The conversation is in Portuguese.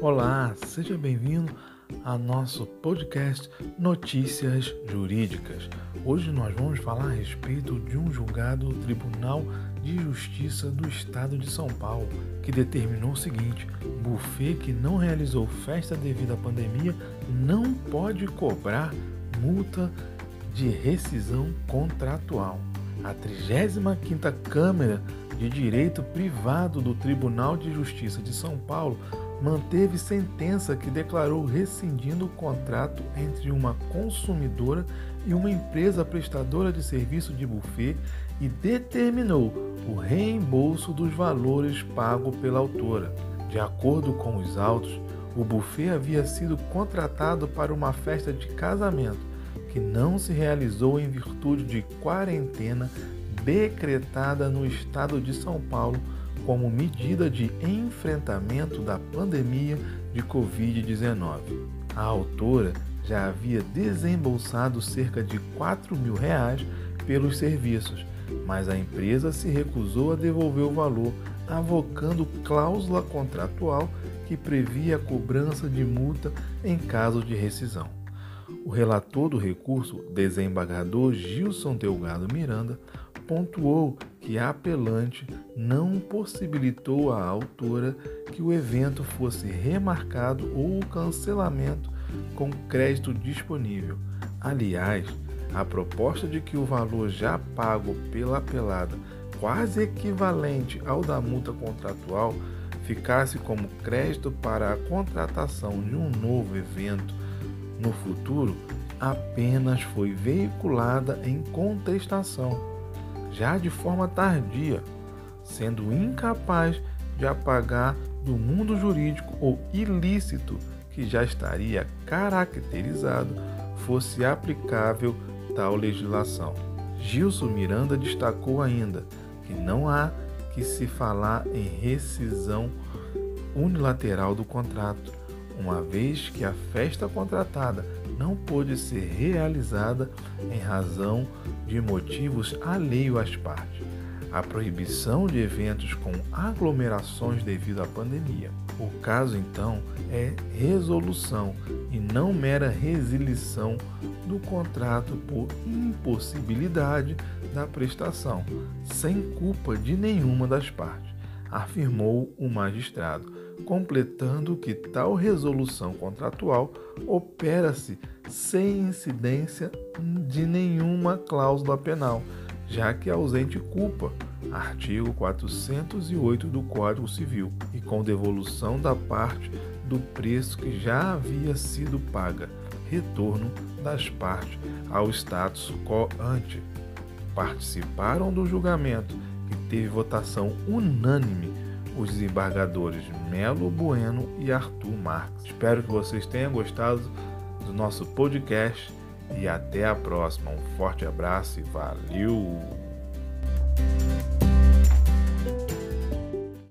Olá, seja bem-vindo a nosso podcast Notícias Jurídicas. Hoje nós vamos falar a respeito de um julgado do Tribunal de Justiça do Estado de São Paulo que determinou o seguinte: buffet que não realizou festa devido à pandemia não pode cobrar multa de rescisão contratual. A 35ª Câmara de Direito Privado do Tribunal de Justiça de São Paulo manteve sentença que declarou rescindindo o contrato entre uma consumidora e uma empresa prestadora de serviço de buffet e determinou o reembolso dos valores pagos pela autora. De acordo com os autos, o buffet havia sido contratado para uma festa de casamento que não se realizou em virtude de quarentena decretada no estado de São Paulo como medida de enfrentamento da pandemia de Covid-19. A autora já havia desembolsado cerca de 4 mil reais pelos serviços, mas a empresa se recusou a devolver o valor, avocando cláusula contratual que previa a cobrança de multa em caso de rescisão. O relator do recurso, desembargador Gilson Delgado Miranda, pontuou que a apelante não possibilitou à autora que o evento fosse remarcado ou o cancelamento com crédito disponível. Aliás, a proposta de que o valor já pago pela apelada, quase equivalente ao da multa contratual, ficasse como crédito para a contratação de um novo evento no futuro apenas foi veiculada em contestação, já de forma tardia, sendo incapaz de apagar do mundo jurídico o ilícito que já estaria caracterizado fosse aplicável tal legislação. Gilson Miranda destacou ainda que não há que se falar em rescisão unilateral do contrato, uma vez que a festa contratada não pôde ser realizada em razão de motivos alheios às partes. A proibição de eventos com aglomerações devido à pandemia. O caso, então, é resolução e não mera resilição do contrato por impossibilidade da prestação, sem culpa de nenhuma das partes, afirmou o magistrado completando que tal resolução contratual opera-se sem incidência de nenhuma cláusula penal, já que ausente culpa, artigo 408 do Código Civil, e com devolução da parte do preço que já havia sido paga, retorno das partes ao status quo ante. Participaram do julgamento, teve votação unânime os desembargadores Melo Bueno e Arthur Marques. Espero que vocês tenham gostado do nosso podcast e até a próxima. Um forte abraço e valeu!